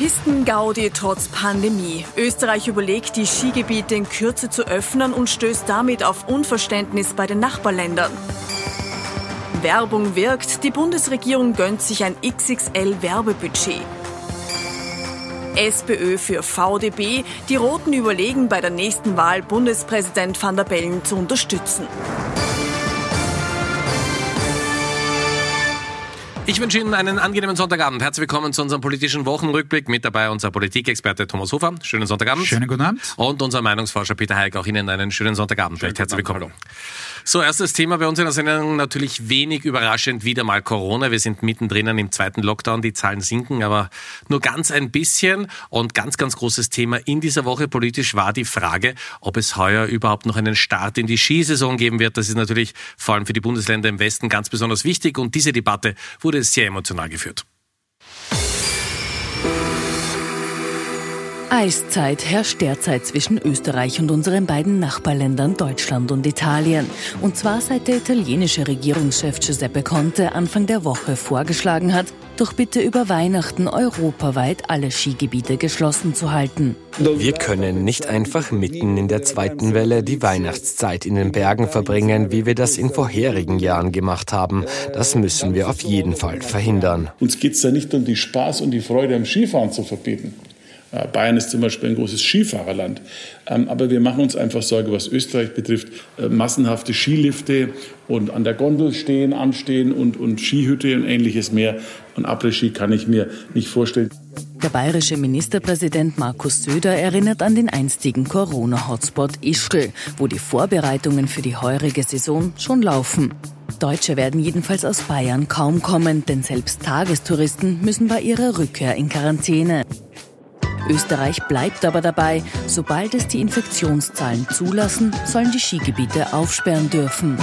Pistengaudi trotz Pandemie. Österreich überlegt, die Skigebiete in Kürze zu öffnen und stößt damit auf Unverständnis bei den Nachbarländern. Werbung wirkt. Die Bundesregierung gönnt sich ein XXL-Werbebudget. SPÖ für VDB. Die Roten überlegen, bei der nächsten Wahl Bundespräsident van der Bellen zu unterstützen. Ich wünsche Ihnen einen angenehmen Sonntagabend. Herzlich willkommen zu unserem politischen Wochenrückblick. Mit dabei unser Politikexperte Thomas Hofer. Schönen Sonntagabend. Schönen guten Abend. Und unser Meinungsforscher Peter Heik. Auch Ihnen einen schönen Sonntagabend. Schönen Herzlich willkommen. Hallo. So, erstes Thema bei uns in der Sendung natürlich wenig überraschend wieder mal Corona. Wir sind mittendrin im zweiten Lockdown. Die Zahlen sinken, aber nur ganz ein bisschen. Und ganz, ganz großes Thema in dieser Woche politisch war die Frage, ob es heuer überhaupt noch einen Start in die Skisaison geben wird. Das ist natürlich vor allem für die Bundesländer im Westen ganz besonders wichtig. Und diese Debatte wurde sehr emotional geführt. Eiszeit herrscht derzeit zwischen Österreich und unseren beiden Nachbarländern Deutschland und Italien. Und zwar seit der italienische Regierungschef Giuseppe Conte Anfang der Woche vorgeschlagen hat, doch bitte über Weihnachten europaweit alle Skigebiete geschlossen zu halten. Wir können nicht einfach mitten in der zweiten Welle die Weihnachtszeit in den Bergen verbringen, wie wir das in vorherigen Jahren gemacht haben. Das müssen wir auf jeden Fall verhindern. Uns geht es ja nicht um die Spaß und die Freude am Skifahren zu verbieten. Äh, Bayern ist zum Beispiel ein großes Skifahrerland. Ähm, aber wir machen uns einfach Sorge, was Österreich betrifft. Äh, massenhafte Skilifte und an der Gondel stehen, anstehen und, und Skihütte und ähnliches mehr. Und Après-Ski kann ich mir nicht vorstellen. Der bayerische Ministerpräsident Markus Söder erinnert an den einstigen Corona-Hotspot Ischgl, wo die Vorbereitungen für die heurige Saison schon laufen. Deutsche werden jedenfalls aus Bayern kaum kommen, denn selbst Tagestouristen müssen bei ihrer Rückkehr in Quarantäne. Österreich bleibt aber dabei, sobald es die Infektionszahlen zulassen, sollen die Skigebiete aufsperren dürfen.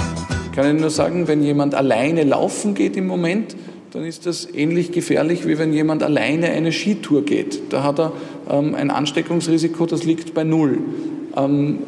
Ich kann Ihnen nur sagen, wenn jemand alleine laufen geht im Moment, dann ist das ähnlich gefährlich, wie wenn jemand alleine eine Skitour geht. Da hat er ähm, ein Ansteckungsrisiko, das liegt bei null. Ähm,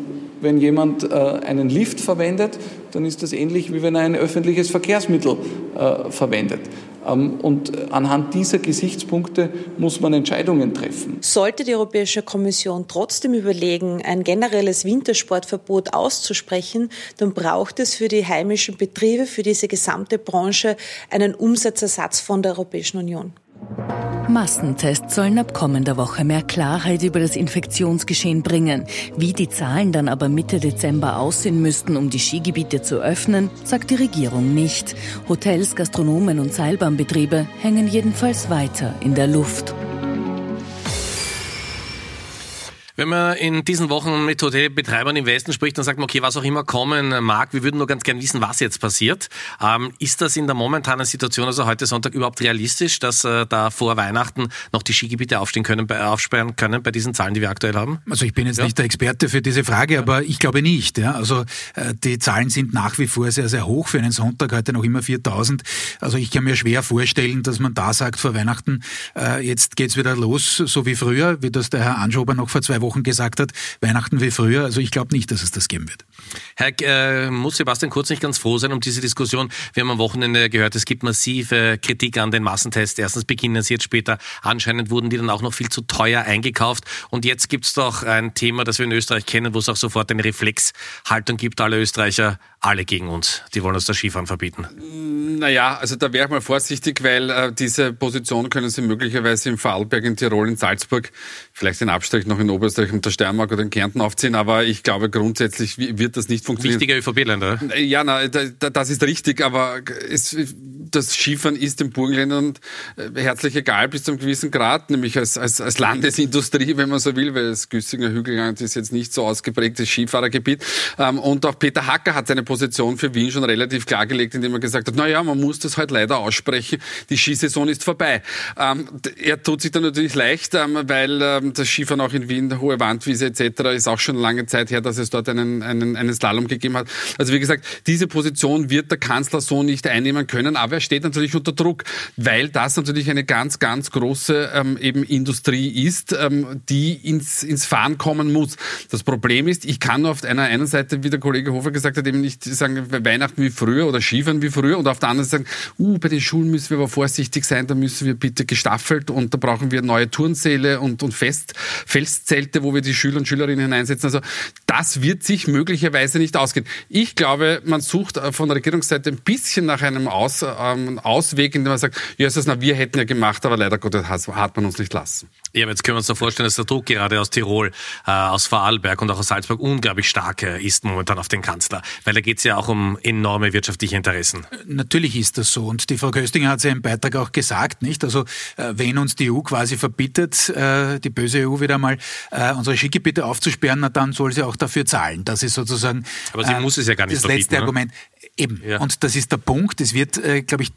wenn jemand äh, einen Lift verwendet, dann ist das ähnlich, wie wenn er ein öffentliches Verkehrsmittel äh, verwendet. Ähm, und anhand dieser Gesichtspunkte muss man Entscheidungen treffen. Sollte die Europäische Kommission trotzdem überlegen, ein generelles Wintersportverbot auszusprechen, dann braucht es für die heimischen Betriebe, für diese gesamte Branche einen Umsatzersatz von der Europäischen Union. Massentests sollen ab kommender Woche mehr Klarheit über das Infektionsgeschehen bringen. Wie die Zahlen dann aber Mitte Dezember aussehen müssten, um die Skigebiete zu öffnen, sagt die Regierung nicht. Hotels, Gastronomen und Seilbahnbetriebe hängen jedenfalls weiter in der Luft. Wenn man in diesen Wochen mit Hotelbetreibern im Westen spricht, dann sagt man, okay, was auch immer kommen mag, wir würden nur ganz gern wissen, was jetzt passiert. Ähm, ist das in der momentanen Situation, also heute Sonntag, überhaupt realistisch, dass äh, da vor Weihnachten noch die Skigebiete aufstehen können, bei, aufsperren können bei diesen Zahlen, die wir aktuell haben? Also ich bin jetzt ja. nicht der Experte für diese Frage, aber ich glaube nicht. Ja. Also äh, die Zahlen sind nach wie vor sehr, sehr hoch für einen Sonntag, heute noch immer 4000. Also ich kann mir schwer vorstellen, dass man da sagt, vor Weihnachten, äh, jetzt geht's wieder los, so wie früher, wie das der Herr Anschober noch vor zwei Wochen Wochen gesagt hat, Weihnachten wie früher. Also ich glaube nicht, dass es das geben wird. Herr, äh, muss Sebastian Kurz nicht ganz froh sein um diese Diskussion? Wir haben am Wochenende gehört, es gibt massive Kritik an den Massentests. Erstens beginnen sie jetzt später. Anscheinend wurden die dann auch noch viel zu teuer eingekauft. Und jetzt gibt es doch ein Thema, das wir in Österreich kennen, wo es auch sofort eine Reflexhaltung gibt. Alle Österreicher, alle gegen uns. Die wollen uns das Skifahren verbieten. Naja, also da wäre ich mal vorsichtig, weil äh, diese Position können Sie möglicherweise in Vorarlberg, in Tirol, in Salzburg, vielleicht in Abstrich noch in Oberösterreich und der Steiermark oder in Kärnten aufziehen. Aber ich glaube, grundsätzlich wird das nicht funktionieren. Wichtiger ÖVP-Länder. Ja, na, das ist richtig, aber es, das Skifahren ist den Burgenländern äh, herzlich egal bis zu einem gewissen Grad, nämlich als, als, als Landesindustrie, wenn man so will, weil das Güssinger Hügelland ist jetzt nicht so ausgeprägtes Skifahrergebiet. Ähm, und auch Peter Hacker hat seine Position für Wien schon relativ klargelegt, indem er gesagt hat, na ja, man muss das halt leider aussprechen, die Skisaison ist vorbei. Ähm, er tut sich da natürlich leicht, ähm, weil das Skifahren auch in Wien hohe Wandwiese etc. ist auch schon lange Zeit her, dass es dort einen, einen, einen Slalom gegeben hat. Also wie gesagt, diese Position wird der Kanzler so nicht einnehmen können, aber er steht natürlich unter Druck, weil das natürlich eine ganz, ganz große ähm, eben Industrie ist, ähm, die ins, ins Fahren kommen muss. Das Problem ist, ich kann auf einer einen Seite, wie der Kollege Hofer gesagt hat, eben nicht sagen, Weihnachten wie früher oder Skifahren wie früher und auf der anderen Seite sagen, uh, bei den Schulen müssen wir aber vorsichtig sein, da müssen wir bitte gestaffelt und da brauchen wir neue Turnsäle und, und Fest, Festzelte, wo wir die Schüler und Schülerinnen hineinsetzen. Also das wird sich möglicherweise nicht ausgehen. Ich glaube, man sucht äh, von der Regierungsseite ein bisschen nach einem Aus, ähm, Ausweg, indem man sagt, ja, na, wir hätten ja gemacht, aber leider Gottes hat man uns nicht lassen. Ja, aber jetzt können wir uns da vorstellen, dass der Druck gerade aus Tirol, äh, aus Vorarlberg und auch aus Salzburg unglaublich stark äh, ist momentan auf den Kanzler. Weil da geht es ja auch um enorme wirtschaftliche Interessen. Natürlich ist das so. Und die Frau Köstinger hat es ja im Beitrag auch gesagt, nicht? Also äh, wenn uns die EU quasi verbietet, äh, die böse EU wieder mal, äh, unsere Skigebiete aufzusperren, na, dann soll sie auch dafür zahlen. Das ist sozusagen aber sie muss es ja gar nicht das letzte ne? Argument. Eben. Ja. Und das ist der Punkt. Es wird, äh, glaube ich,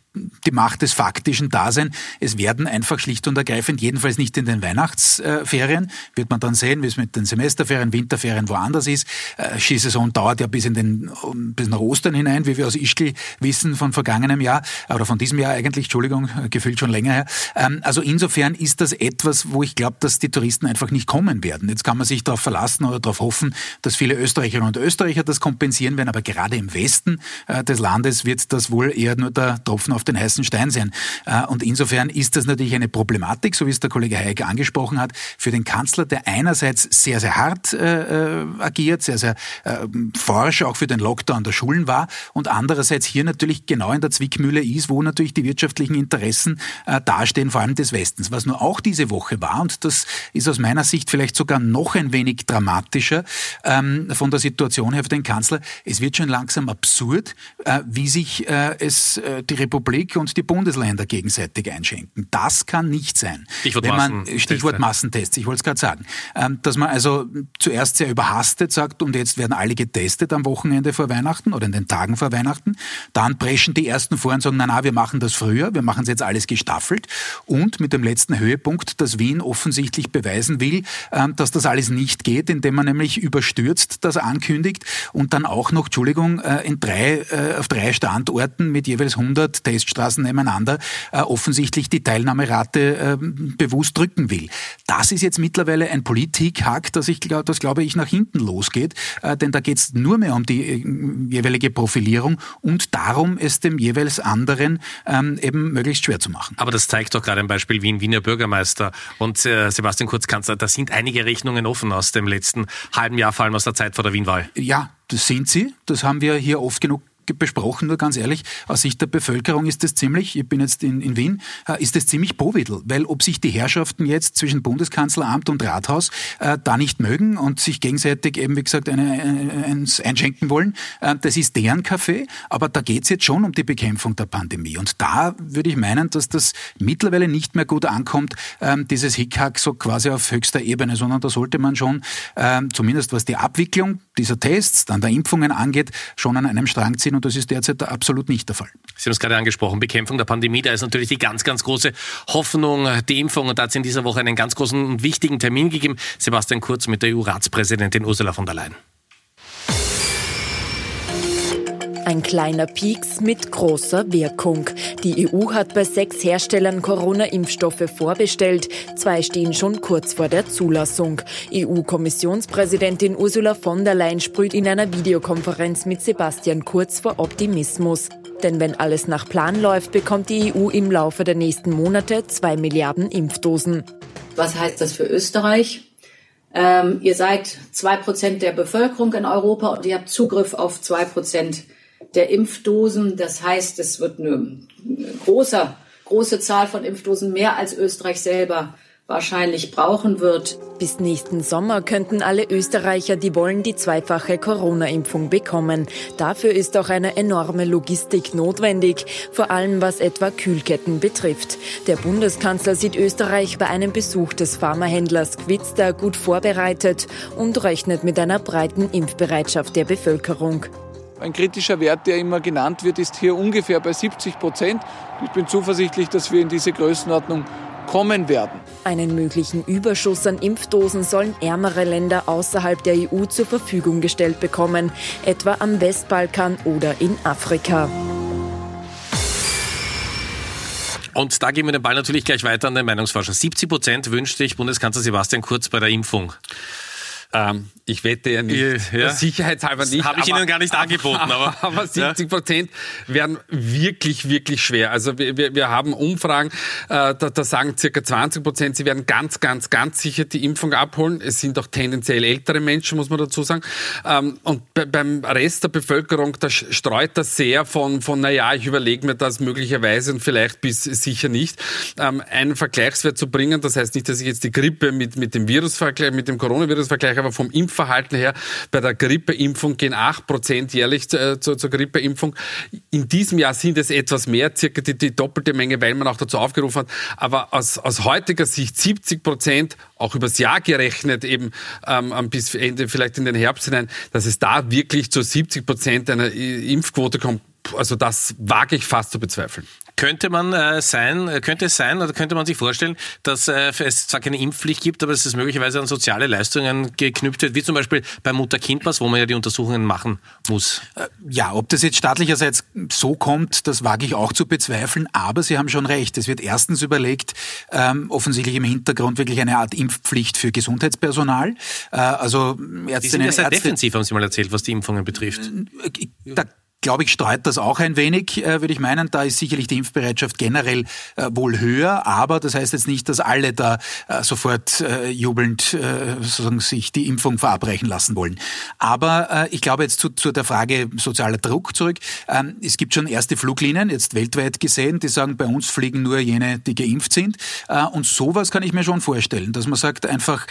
die Macht des faktischen Dasein. Es werden einfach schlicht und ergreifend, jedenfalls nicht in den Weihnachtsferien, wird man dann sehen, wie es mit den Semesterferien, Winterferien woanders ist. Äh, Skisaison dauert ja bis in den, bis nach Ostern hinein, wie wir aus Ischgl wissen von vergangenem Jahr, oder von diesem Jahr eigentlich, Entschuldigung, gefühlt schon länger her. Ähm, also insofern ist das etwas, wo ich glaube, dass die Touristen einfach nicht kommen werden. Jetzt kann man sich darauf verlassen oder darauf hoffen, dass viele Österreicherinnen und Österreicher das kompensieren werden, aber gerade im Westen äh, des Landes wird das wohl eher nur der Tropfen auf den heißen Stein sein. Äh, und insofern ist das natürlich eine Problematik, so wie es der Kollege Hayek angesprochen hat, für den Kanzler, der einerseits sehr, sehr hart äh, äh, agiert, sehr, sehr äh, forsch auch für den Lockdown der Schulen war und andererseits hier natürlich genau in der Zwickmühle ist, wo natürlich die wirtschaftlichen Interessen äh, dastehen, vor allem des Westens. Was nur auch diese Woche war, und das ist aus meiner Sicht vielleicht sogar noch ein wenig dramatischer ähm, von der Situation her für den Kanzler, es wird schon langsam absurd, äh, wie sich äh, es äh, die Republik und die Bundesländer gegenseitig einschenken. Das kann nicht sein. Stichwort, Wenn man, Stichwort Massentests, ich wollte es gerade sagen. Ähm, dass man also zuerst sehr überhastet sagt, und jetzt werden alle getestet am Wochenende vor Weihnachten oder in den Tagen vor Weihnachten. Dann preschen die ersten vor und sagen, na na, wir machen das früher, wir machen es jetzt alles gestaffelt. Und mit dem letzten Höhepunkt, dass Wien offensichtlich beweisen will, ähm, dass das alles nicht geht, indem man nämlich überstürzt das ankündigt und dann auch noch, Entschuldigung, in drei äh, auf drei Standorten mit jeweils 100 Teststraßen nebeneinander äh, offensichtlich die Teilnahmerate äh, bewusst drücken will. Das ist jetzt mittlerweile ein Politikhack, das, ich, das glaube ich nach hinten losgeht, äh, denn da geht es nur mehr um die äh, jeweilige Profilierung und darum, es dem jeweils anderen ähm, eben möglichst schwer zu machen. Aber das zeigt doch gerade ein Beispiel Wien, Wiener Bürgermeister und äh, Sebastian Kurz Kanzler. Da sind einige Rechnungen offen aus dem letzten halben Jahr, vor allem aus der Zeit vor der Wienwahl. Ja, das sind sie. Das haben wir hier oft genug besprochen, nur ganz ehrlich, aus Sicht der Bevölkerung ist das ziemlich, ich bin jetzt in, in Wien, äh, ist das ziemlich Bovidel, weil ob sich die Herrschaften jetzt zwischen Bundeskanzleramt und Rathaus äh, da nicht mögen und sich gegenseitig eben, wie gesagt, eine, eins einschenken wollen, äh, das ist deren Kaffee, aber da geht's jetzt schon um die Bekämpfung der Pandemie. Und da würde ich meinen, dass das mittlerweile nicht mehr gut ankommt, ähm, dieses Hickhack so quasi auf höchster Ebene, sondern da sollte man schon, ähm, zumindest was die Abwicklung dieser Tests, dann der Impfungen angeht, schon an einem Strang ziehen und das ist derzeit absolut nicht der Fall. Sie haben es gerade angesprochen, Bekämpfung der Pandemie, da ist natürlich die ganz, ganz große Hoffnung, die Impfung und da hat es in dieser Woche einen ganz großen und wichtigen Termin gegeben. Sebastian Kurz mit der EU-Ratspräsidentin Ursula von der Leyen. Ein kleiner Pieks mit großer Wirkung. Die EU hat bei sechs Herstellern Corona-Impfstoffe vorbestellt. Zwei stehen schon kurz vor der Zulassung. EU-Kommissionspräsidentin Ursula von der Leyen sprüht in einer Videokonferenz mit Sebastian Kurz vor Optimismus. Denn wenn alles nach Plan läuft, bekommt die EU im Laufe der nächsten Monate zwei Milliarden Impfdosen. Was heißt das für Österreich? Ähm, ihr seid zwei Prozent der Bevölkerung in Europa und ihr habt Zugriff auf zwei Prozent der Impfdosen. Das heißt, es wird eine große, große Zahl von Impfdosen mehr als Österreich selber wahrscheinlich brauchen wird. Bis nächsten Sommer könnten alle Österreicher, die wollen, die zweifache Corona-Impfung bekommen. Dafür ist auch eine enorme Logistik notwendig, vor allem was etwa Kühlketten betrifft. Der Bundeskanzler sieht Österreich bei einem Besuch des Pharmahändlers Quidster gut vorbereitet und rechnet mit einer breiten Impfbereitschaft der Bevölkerung. Ein kritischer Wert, der immer genannt wird, ist hier ungefähr bei 70 Prozent. Ich bin zuversichtlich, dass wir in diese Größenordnung kommen werden. Einen möglichen Überschuss an Impfdosen sollen ärmere Länder außerhalb der EU zur Verfügung gestellt bekommen, etwa am Westbalkan oder in Afrika. Und da geben wir den Ball natürlich gleich weiter an den Meinungsforscher. 70 Prozent wünscht sich Bundeskanzler Sebastian Kurz bei der Impfung. Ähm, ich wette ja nicht. Ja. Sicherheitshalber nicht. Habe ich aber, Ihnen gar nicht angeboten. Aber, aber 70 Prozent ja. werden wirklich, wirklich schwer. Also wir, wir, wir haben Umfragen, äh, da, da sagen circa 20 Prozent, sie werden ganz, ganz, ganz sicher die Impfung abholen. Es sind auch tendenziell ältere Menschen, muss man dazu sagen. Ähm, und bei, beim Rest der Bevölkerung, da streut das sehr von, von naja, ich überlege mir das möglicherweise und vielleicht bis sicher nicht. Ähm, einen Vergleichswert zu bringen, das heißt nicht, dass ich jetzt die Grippe mit, mit dem Virus vergleiche, mit dem Coronavirus vergleiche, aber vom Impfverhalten her, bei der Grippeimpfung gehen 8 Prozent jährlich zur, zur, zur Grippeimpfung. In diesem Jahr sind es etwas mehr, circa die, die doppelte Menge, weil man auch dazu aufgerufen hat. Aber aus, aus heutiger Sicht 70 Prozent, auch übers Jahr gerechnet, eben ähm, bis Ende, vielleicht in den Herbst hinein, dass es da wirklich zu 70 Prozent einer Impfquote kommt, also das wage ich fast zu bezweifeln. Könnte man äh, sein, könnte es sein oder könnte man sich vorstellen, dass äh, es zwar keine Impfpflicht gibt, aber dass es möglicherweise an soziale Leistungen geknüpft wird, wie zum Beispiel beim Mutter-Kind-Pass, wo man ja die Untersuchungen machen muss? Äh, ja, ob das jetzt staatlicherseits so kommt, das wage ich auch zu bezweifeln, aber Sie haben schon recht. Es wird erstens überlegt, ähm, offensichtlich im Hintergrund wirklich eine Art Impfpflicht für Gesundheitspersonal. Äh, also Ärztinnen, die sind ja sehr Ärzte, defensiv, haben Sie mal erzählt, was die Impfungen betrifft. Äh, da glaube ich, streut das auch ein wenig, äh, würde ich meinen. Da ist sicherlich die Impfbereitschaft generell äh, wohl höher, aber das heißt jetzt nicht, dass alle da äh, sofort äh, jubelnd äh, sozusagen sich die Impfung verabreichen lassen wollen. Aber äh, ich glaube jetzt zu, zu der Frage sozialer Druck zurück. Ähm, es gibt schon erste Fluglinien, jetzt weltweit gesehen, die sagen, bei uns fliegen nur jene, die geimpft sind. Und sowas kann ich mir schon vorstellen, dass man sagt, einfach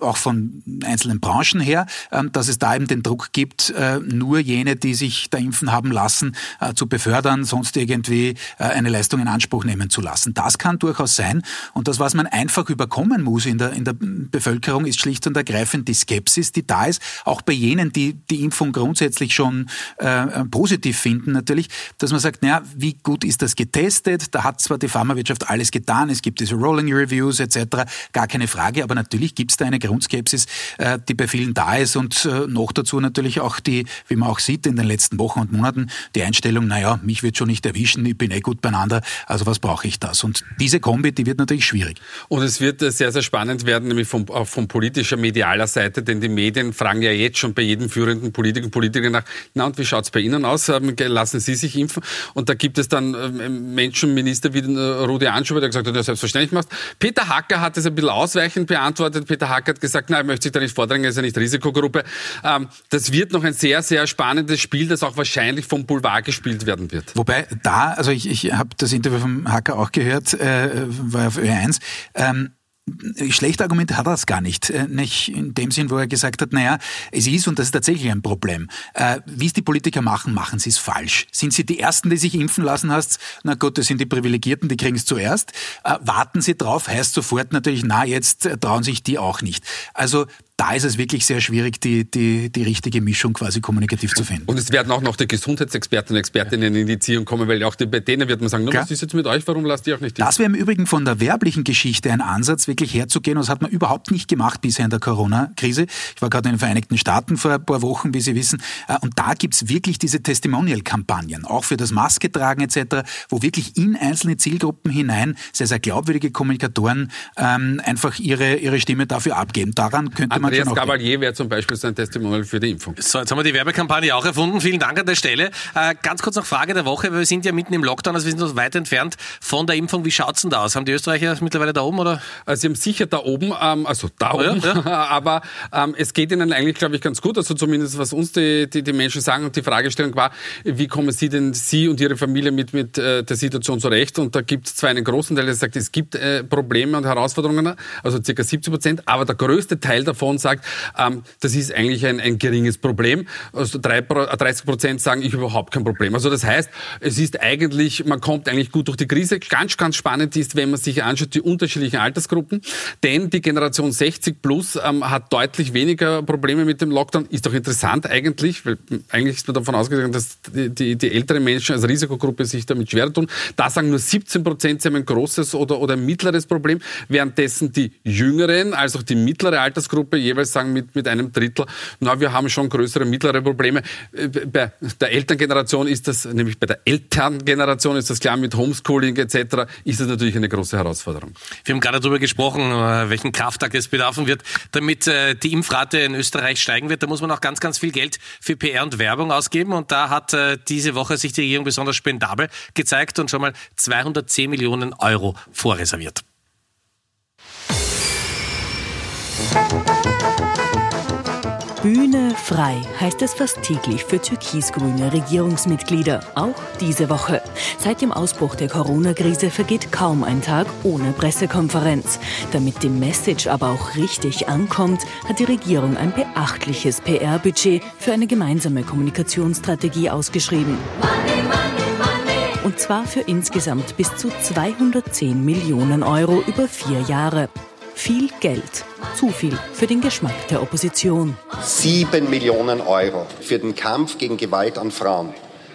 auch von einzelnen Branchen her, äh, dass es da eben den Druck gibt, nur jene, die sich da impfen haben lassen, äh, zu befördern, sonst irgendwie äh, eine Leistung in Anspruch nehmen zu lassen. Das kann durchaus sein. Und das, was man einfach überkommen muss in der, in der Bevölkerung, ist schlicht und ergreifend die Skepsis, die da ist, auch bei jenen, die die Impfung grundsätzlich schon äh, positiv finden natürlich, dass man sagt, naja, wie gut ist das getestet? Da hat zwar die Pharmawirtschaft alles getan, es gibt diese Rolling Reviews etc., gar keine Frage, aber natürlich gibt es da eine Grundskepsis, äh, die bei vielen da ist und äh, noch dazu natürlich auch die, wie man auch sieht in den letzten Wochen und Monaten, Monaten die Einstellung, naja, mich wird schon nicht erwischen, ich bin eh gut beieinander, also was brauche ich das? Und diese Kombi, die wird natürlich schwierig. Und es wird sehr, sehr spannend werden, nämlich von, auch von politischer, medialer Seite, denn die Medien fragen ja jetzt schon bei jedem führenden Politiker und Politiker nach, na und wie schaut es bei Ihnen aus? Lassen Sie sich impfen? Und da gibt es dann ähm, Menschenminister wie äh, Rudi Anschuber, der gesagt hat, ja, selbstverständlich machst. Peter Hacker hat es ein bisschen ausweichend beantwortet. Peter Hacker hat gesagt, nein, er möchte sich da nicht vordrängen, er ist ja nicht Risikogruppe. Ähm, das wird noch ein sehr, sehr spannendes Spiel, das auch wahrscheinlich wahrscheinlich vom Boulevard gespielt werden wird. Wobei da, also ich, ich habe das Interview vom Hacker auch gehört, äh, war auf Ö1. Ähm, Schlechte Argumente hat er das gar nicht. Äh, nicht in dem Sinn, wo er gesagt hat, naja, es ist und das ist tatsächlich ein Problem. Äh, wie es die Politiker machen, machen sie es falsch. Sind sie die Ersten, die sich impfen lassen hast? Na gut, das sind die Privilegierten, die kriegen es zuerst. Äh, warten sie drauf, heißt sofort natürlich, na, jetzt trauen sich die auch nicht. Also da ist es wirklich sehr schwierig, die, die, die richtige Mischung quasi kommunikativ zu finden. Und es werden auch noch die Gesundheitsexperten und Expertinnen in die Ziehung kommen, weil auch die, bei denen wird man sagen, was ist jetzt mit euch, warum lasst ihr auch nicht die? Das wäre im Übrigen von der werblichen Geschichte ein Ansatz, wirklich herzugehen. Das hat man überhaupt nicht gemacht bisher in der Corona-Krise. Ich war gerade in den Vereinigten Staaten vor ein paar Wochen, wie Sie wissen. Äh, und da gibt's wirklich diese Testimonial-Kampagnen, auch für das Maske tragen etc., wo wirklich in einzelne Zielgruppen hinein sehr, sehr glaubwürdige Kommunikatoren ähm, einfach ihre, ihre Stimme dafür abgeben. Daran könnte man Andreas Gabalier wäre zum Beispiel sein Testimonial für die Impfung. So, jetzt haben wir die Werbekampagne auch erfunden. Vielen Dank an der Stelle. Äh, ganz kurz noch Frage der Woche. Wir sind ja mitten im Lockdown, also wir sind noch weit entfernt von der Impfung. Wie schaut's denn da aus? Haben die Österreicher mittlerweile da oben oder? Also sie haben sicher da oben, ähm, also da oh, oben, ja, ja. aber ähm, es geht ihnen eigentlich, glaube ich, ganz gut. Also zumindest was uns die, die, die Menschen sagen. Und die Fragestellung war, wie kommen Sie denn, Sie und Ihre Familie mit, mit äh, der Situation zurecht? Und da gibt es zwar einen großen Teil, der sagt, es gibt äh, Probleme und Herausforderungen, also circa 70 Prozent, aber der größte Teil davon Generation sagt, ähm, das ist eigentlich ein, ein geringes Problem. Also 30 Prozent sagen, ich überhaupt kein Problem. Also das heißt, es ist eigentlich, man kommt eigentlich gut durch die Krise. Ganz, ganz spannend ist, wenn man sich anschaut, die unterschiedlichen Altersgruppen. Denn die Generation 60 plus ähm, hat deutlich weniger Probleme mit dem Lockdown. Ist doch interessant eigentlich, weil eigentlich ist man davon ausgegangen, dass die, die, die älteren Menschen als Risikogruppe sich damit schwer tun. Da sagen nur 17 Prozent, sie haben ein großes oder, oder ein mittleres Problem, währenddessen die Jüngeren, also die mittlere Altersgruppe, jeweils sagen mit, mit einem Drittel, na, wir haben schon größere, mittlere Probleme. Äh, bei der Elterngeneration ist das, nämlich bei der Elterngeneration ist das klar, mit Homeschooling etc., ist das natürlich eine große Herausforderung. Wir haben gerade darüber gesprochen, äh, welchen Krafttag es bedarfen wird, damit äh, die Impfrate in Österreich steigen wird. Da muss man auch ganz, ganz viel Geld für PR und Werbung ausgeben. Und da hat diese Woche sich die Regierung besonders spendabel gezeigt und schon mal 210 Millionen Euro vorreserviert. Bühne frei heißt es fast täglich für türkisgrüne Regierungsmitglieder, auch diese Woche. Seit dem Ausbruch der Corona-Krise vergeht kaum ein Tag ohne Pressekonferenz. Damit die Message aber auch richtig ankommt, hat die Regierung ein beachtliches PR-Budget für eine gemeinsame Kommunikationsstrategie ausgeschrieben. Money, money, money. Und zwar für insgesamt bis zu 210 Millionen Euro über vier Jahre. Viel Geld. Zu viel für den Geschmack der Opposition. Sieben Millionen Euro für den Kampf gegen Gewalt an Frauen.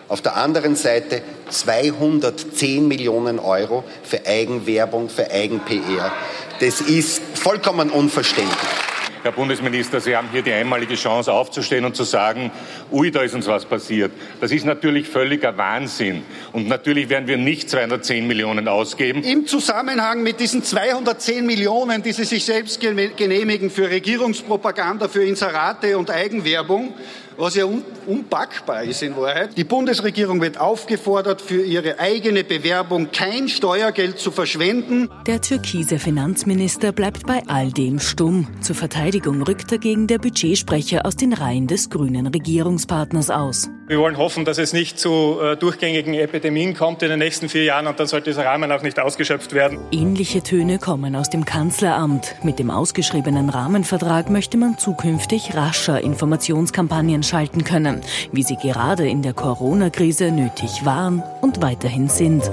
Auf der anderen Seite 210 Millionen Euro für Eigenwerbung, für Eigen-PR. Das ist vollkommen unverständlich. Herr Bundesminister, Sie haben hier die einmalige Chance aufzustehen und zu sagen, ui, da ist uns was passiert. Das ist natürlich völliger Wahnsinn. Und natürlich werden wir nicht 210 Millionen ausgeben. Im Zusammenhang mit diesen 210 Millionen, die Sie sich selbst genehmigen für Regierungspropaganda, für Inserate und Eigenwerbung, was ja un unpackbar ist in Wahrheit. Die Bundesregierung wird aufgefordert, für ihre eigene Bewerbung kein Steuergeld zu verschwenden. Der türkise Finanzminister bleibt bei all dem stumm. Zur Verteidigung rückt dagegen der Budgetsprecher aus den Reihen des grünen Regierungspartners aus. Wir wollen hoffen, dass es nicht zu äh, durchgängigen Epidemien kommt in den nächsten vier Jahren und dann sollte dieser Rahmen auch nicht ausgeschöpft werden. Ähnliche Töne kommen aus dem Kanzleramt. Mit dem ausgeschriebenen Rahmenvertrag möchte man zukünftig rascher Informationskampagnen schalten können, wie sie gerade in der Corona-Krise nötig waren und weiterhin sind.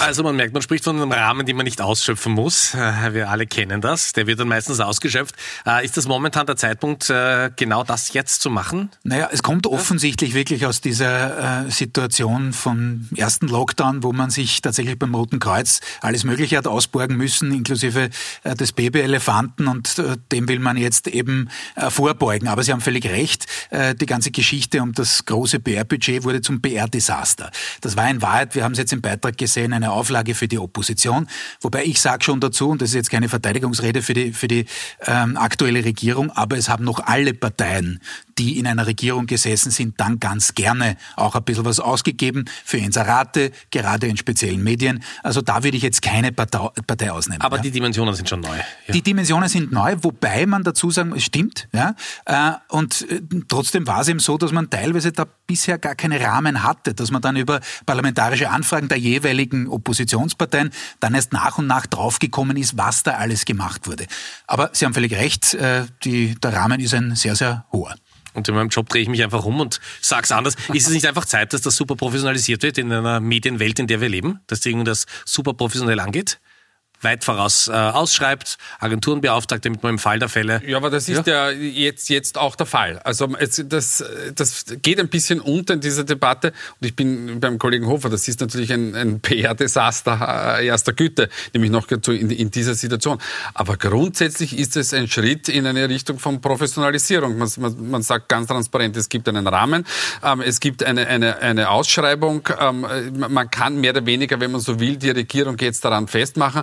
Also man merkt, man spricht von einem Rahmen, den man nicht ausschöpfen muss. Äh, wir alle kennen das. Der wird dann meistens ausgeschöpft. Äh, ist das momentan der Zeitpunkt, äh, genau das jetzt zu machen? Naja, es kommt offensichtlich wirklich aus dieser Situation vom ersten Lockdown, wo man sich tatsächlich beim Roten Kreuz alles Mögliche hat ausborgen müssen, inklusive des Babyelefanten und dem will man jetzt eben vorbeugen. Aber Sie haben völlig recht, die ganze Geschichte um das große PR-Budget wurde zum PR-Desaster. Das war in Wahrheit, wir haben es jetzt im Beitrag gesehen, eine Auflage für die Opposition. Wobei ich sage schon dazu, und das ist jetzt keine Verteidigungsrede für die, für die ähm, aktuelle Regierung, aber es haben noch alle Parteien, die in einer Regierung gesessen sind, dann ganz gerne auch ein bisschen was ausgegeben für Inserate, gerade in speziellen Medien. Also da würde ich jetzt keine Partei, Partei ausnehmen. Aber ja. die Dimensionen sind schon neu. Ja. Die Dimensionen sind neu, wobei man dazu sagen, es stimmt. Ja, äh, und äh, trotzdem war es eben so, dass man teilweise da bisher gar keine Rahmen hatte, dass man dann über parlamentarische Anfragen der jeweiligen Oppositionsparteien dann erst nach und nach draufgekommen ist, was da alles gemacht wurde. Aber Sie haben völlig recht, äh, die, der Rahmen ist ein sehr, sehr hoher. Und in meinem Job drehe ich mich einfach um und sage es anders. Ist es nicht einfach Zeit, dass das super professionalisiert wird in einer Medienwelt, in der wir leben? Dass das super professionell angeht? Weit voraus äh, ausschreibt, Agenturen beauftragt, damit man im Fall der Fälle. Ja, aber das ist ja, ja jetzt, jetzt auch der Fall. Also es, das, das geht ein bisschen unter in dieser Debatte. Und ich bin beim Kollegen Hofer, das ist natürlich ein, ein PR-Desaster äh, erster Güte, nämlich noch in, in dieser Situation. Aber grundsätzlich ist es ein Schritt in eine Richtung von Professionalisierung. Man, man, man sagt ganz transparent, es gibt einen Rahmen, ähm, es gibt eine, eine, eine Ausschreibung, ähm, man kann mehr oder weniger, wenn man so will, die Regierung jetzt daran festmachen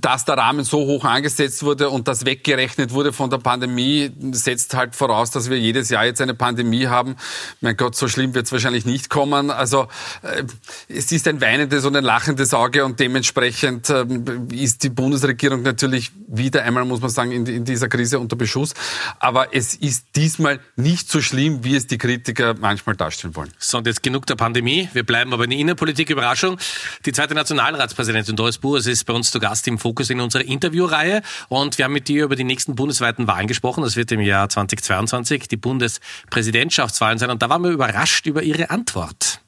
dass der Rahmen so hoch angesetzt wurde und das weggerechnet wurde von der Pandemie, setzt halt voraus, dass wir jedes Jahr jetzt eine Pandemie haben. Mein Gott, so schlimm wird es wahrscheinlich nicht kommen. Also äh, es ist ein weinendes und ein lachendes Auge und dementsprechend äh, ist die Bundesregierung natürlich wieder einmal, muss man sagen, in, dieser Krise unter Beschuss. Aber es ist diesmal nicht so schlimm, wie es die Kritiker manchmal darstellen wollen. So, und jetzt genug der Pandemie. Wir bleiben aber in der Innenpolitik. Überraschung. Die zweite Nationalratspräsidentin Doris Buhr ist bei uns uns zu Gast im Fokus in unserer Interviewreihe und wir haben mit dir über die nächsten bundesweiten Wahlen gesprochen. Das wird im Jahr 2022 die Bundespräsidentschaftswahlen sein und da waren wir überrascht über ihre Antwort.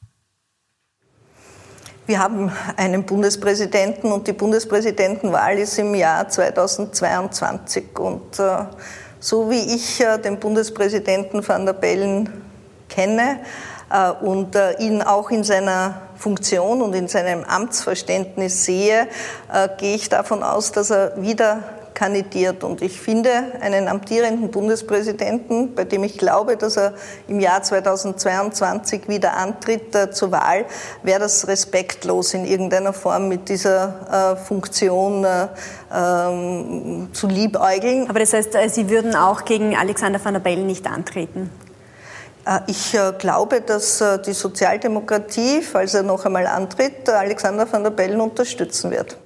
Wir haben einen Bundespräsidenten und die Bundespräsidentenwahl ist im Jahr 2022. Und äh, so wie ich äh, den Bundespräsidenten van der Bellen kenne und äh, ihn auch in seiner Funktion und in seinem Amtsverständnis sehe, äh, gehe ich davon aus, dass er wieder kandidiert. Und ich finde einen amtierenden Bundespräsidenten, bei dem ich glaube, dass er im Jahr 2022 wieder antritt äh, zur Wahl, wäre das respektlos in irgendeiner Form mit dieser äh, Funktion äh, ähm, zu liebäugeln. Aber das heißt, äh, Sie würden auch gegen Alexander van der Bellen nicht antreten? Äh, ich äh, glaube, dass die Sozialdemokratie, falls er noch einmal antritt, Alexander van der Bellen unterstützen wird.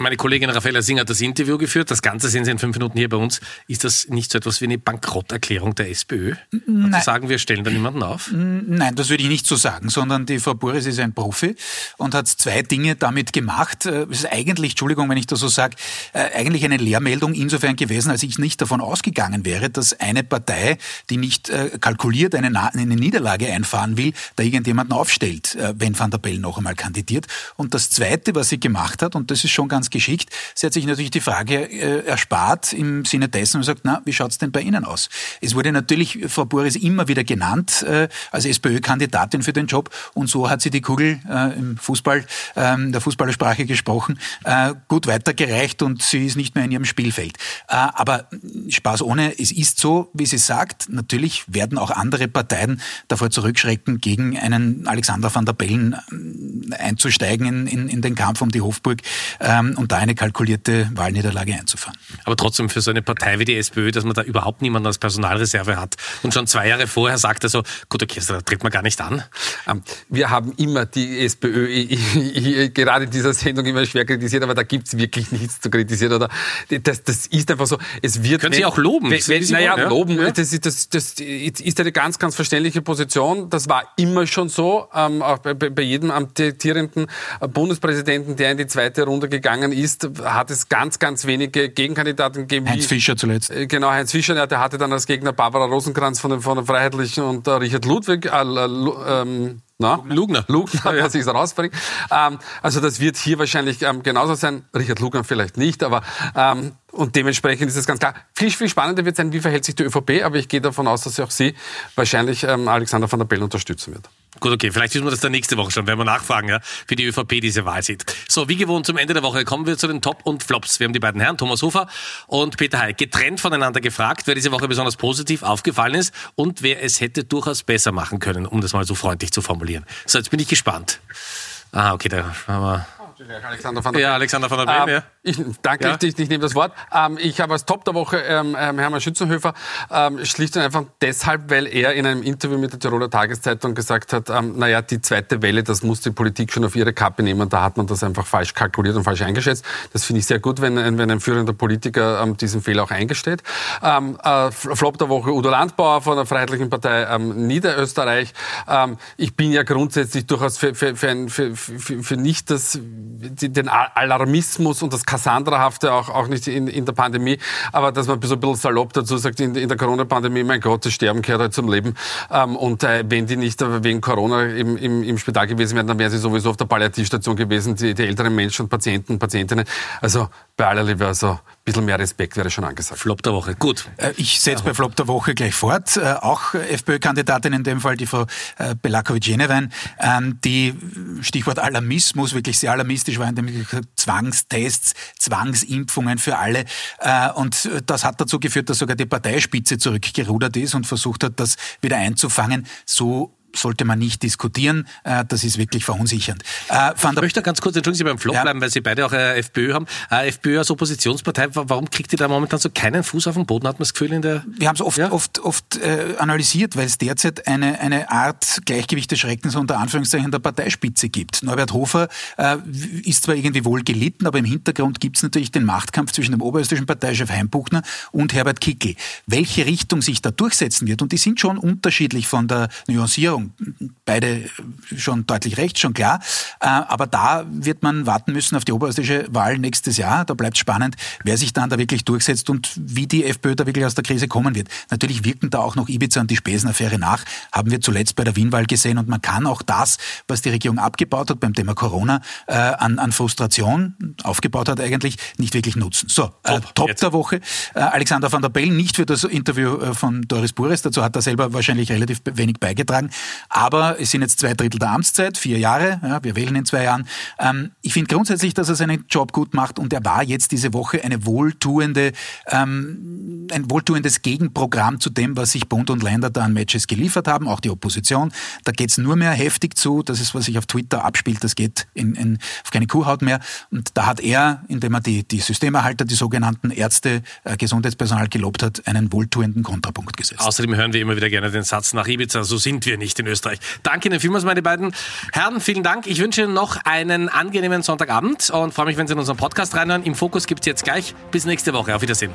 Meine Kollegin Raffaella Singh hat das Interview geführt. Das Ganze sehen Sie in fünf Minuten hier bei uns. Ist das nicht so etwas wie eine Bankrotterklärung der SPÖ? Nein. Also sagen wir stellen da niemanden auf? Nein, das würde ich nicht so sagen, sondern die Frau Boris ist ein Profi und hat zwei Dinge damit gemacht. Äh, es ist eigentlich, Entschuldigung, wenn ich das so sage, äh, eigentlich eine Lehrmeldung insofern gewesen, als ich nicht davon ausgegangen wäre, dass eine Partei, die nicht äh, kalkuliert eine, eine Niederlage einfahren will, da irgendjemanden aufstellt, wenn Van der Bellen noch einmal kandidiert. Und das Zweite, was sie gemacht hat, und das ist schon ganz geschickt. Sie hat sich natürlich die Frage äh, erspart im Sinne dessen und sagt, na, wie schaut's denn bei Ihnen aus? Es wurde natürlich Frau Boris immer wieder genannt äh, als SPÖ-Kandidatin für den Job und so hat sie die Kugel äh, im Fußball, äh, der Fußballersprache gesprochen, äh, gut weitergereicht und sie ist nicht mehr in ihrem Spielfeld. Äh, aber Spaß ohne, es ist so, wie sie sagt, natürlich werden auch andere Parteien davor zurückschrecken, gegen einen Alexander van der Bellen äh, einzusteigen in, in, in den Kampf um die Hofburg. Ähm, und da eine kalkulierte Wahlniederlage einzufahren. Aber trotzdem für so eine Partei wie die SPÖ, dass man da überhaupt niemanden als Personalreserve hat und schon zwei Jahre vorher sagt er so, gut, okay, da tritt man gar nicht an. Ähm, wir haben immer die SPÖ, gerade in dieser Sendung immer schwer kritisiert, aber da gibt es wirklich nichts zu kritisieren. Oder das, das ist einfach so. Es wird, Können wenn, Sie auch loben? Wenn, wenn, naja, ja? loben, ja? Das, das, das, ist eine ganz, ganz verständliche Position. Das war immer schon so, ähm, auch bei, bei jedem amtierenden Bundespräsidenten, der in die zweite Runde gegangen gegangen ist, hat es ganz, ganz wenige Gegenkandidaten gegeben. Heinz Fischer zuletzt. Äh, genau, Heinz Fischer, der hatte dann als Gegner Barbara Rosenkranz von den, von den Freiheitlichen und äh, Richard Ludwig. Äh, ähm, na? Lugner. Lugner, ja, sich rausbringt. Ähm, also das wird hier wahrscheinlich ähm, genauso sein. Richard Lugner vielleicht nicht, aber ähm, und dementsprechend ist es ganz klar. Viel, viel spannender wird sein, wie verhält sich die ÖVP, aber ich gehe davon aus, dass auch sie wahrscheinlich ähm, Alexander van der Bellen unterstützen wird. Gut, okay, vielleicht wissen wir das dann nächste Woche schon, wenn wir nachfragen, ja, wie die ÖVP diese Wahl sieht. So, wie gewohnt zum Ende der Woche kommen wir zu den Top und Flops. Wir haben die beiden Herren, Thomas Hofer und Peter Heil, getrennt voneinander gefragt, wer diese Woche besonders positiv aufgefallen ist und wer es hätte durchaus besser machen können, um das mal so freundlich zu formulieren. So, jetzt bin ich gespannt. Ah, okay, da haben wir Alexander van der Ja, Alexander van der Bellen, ähm, ja. Ich, danke, ja. ich, ich, nehme das Wort. Ähm, ich habe als Top der Woche ähm, ähm Hermann Schützenhöfer, ähm, schlicht und einfach deshalb, weil er in einem Interview mit der Tiroler Tageszeitung gesagt hat, ähm, naja, die zweite Welle, das muss die Politik schon auf ihre Kappe nehmen. Da hat man das einfach falsch kalkuliert und falsch eingeschätzt. Das finde ich sehr gut, wenn, wenn ein führender Politiker ähm, diesen Fehler auch eingesteht. Ähm, äh, Flop der Woche Udo Landbauer von der Freiheitlichen Partei ähm, Niederösterreich. Ähm, ich bin ja grundsätzlich durchaus für, für, für, für, für, für nicht das den Alarmismus und das Kassandrahafte auch, auch nicht in, in der Pandemie, aber dass man so ein bisschen salopp dazu sagt, in, in der Corona-Pandemie, mein Gott, das Sterben gehört halt zum Leben. Ähm, und äh, wenn die nicht wegen Corona im, im, im Spital gewesen wären, dann wären sie sowieso auf der Palliativstation gewesen, die, die älteren Menschen, Patienten, Patientinnen. Also bei aller Liebe, also bisschen mehr Respekt wäre schon angesagt. Flop der Woche, gut. Äh, ich setze bei Flop der Woche gleich fort. Äh, auch FPÖ-Kandidatin in dem Fall, die Frau äh, Belakovic-Jenewein, ähm, die Stichwort Alarmismus, wirklich sehr alarmistisch war in dem Zwangstests, Zwangsimpfungen für alle. Und das hat dazu geführt, dass sogar die Parteispitze zurückgerudert ist und versucht hat, das wieder einzufangen. So sollte man nicht diskutieren. Äh, das ist wirklich verunsichernd. Äh, ich möchte ganz kurz, entschuldigen Sie, beim Flop ja. bleiben, weil Sie beide auch äh, FPÖ haben. FPÖ als Oppositionspartei, warum kriegt ihr da momentan so keinen Fuß auf den Boden, hat man das Gefühl in der... Wir haben es oft, ja? oft, oft analysiert, weil es derzeit eine, eine Art Gleichgewicht des Schreckens unter Anführungszeichen der Parteispitze gibt. Norbert Hofer ist zwar irgendwie wohl gelitten, aber im Hintergrund gibt es natürlich den Machtkampf zwischen dem oberösterreichischen Parteichef Heimbuchner und Herbert Kickl. Welche Richtung sich da durchsetzen wird, und die sind schon unterschiedlich von der Nuancierung Entscheidung. Beide schon deutlich recht, schon klar. Äh, aber da wird man warten müssen auf die oberösterreichische Wahl nächstes Jahr. Da bleibt spannend, wer sich dann da wirklich durchsetzt und wie die FPÖ da wirklich aus der Krise kommen wird. Natürlich wirken da auch noch Ibiza und die Spesenaffäre nach, haben wir zuletzt bei der Wienwahl gesehen. Und man kann auch das, was die Regierung abgebaut hat beim Thema Corona, äh, an, an Frustration aufgebaut hat eigentlich, nicht wirklich nutzen. So, äh, Top, der Woche. Äh, Alexander van der Bellen, nicht für das Interview von Doris Bures, dazu hat er selber wahrscheinlich relativ wenig beigetragen. Aber es sind jetzt zwei Drittel der Amtszeit, vier Jahre, ja, wir wählen in zwei Jahren. Ähm, ich finde grundsätzlich, dass er seinen Job gut macht und er war jetzt diese Woche eine wohltuende, ähm, ein wohltuendes Gegenprogramm zu dem, was sich Bund und Länder da an Matches geliefert haben, auch die Opposition. Da geht es nur mehr heftig zu. Das ist, was sich auf Twitter abspielt, das geht in, in, auf keine Kuhhaut mehr. Und da hat er, indem er die, die Systemerhalter, die sogenannten Ärzte, äh, Gesundheitspersonal gelobt hat, einen wohltuenden Kontrapunkt gesetzt. Außerdem hören wir immer wieder gerne den Satz nach Ibiza, so sind wir nicht in Österreich. Danke Ihnen vielmals, meine beiden Herren. Vielen Dank. Ich wünsche Ihnen noch einen angenehmen Sonntagabend und freue mich, wenn Sie in unseren Podcast reinhören. Im Fokus gibt es jetzt gleich. Bis nächste Woche. Auf Wiedersehen.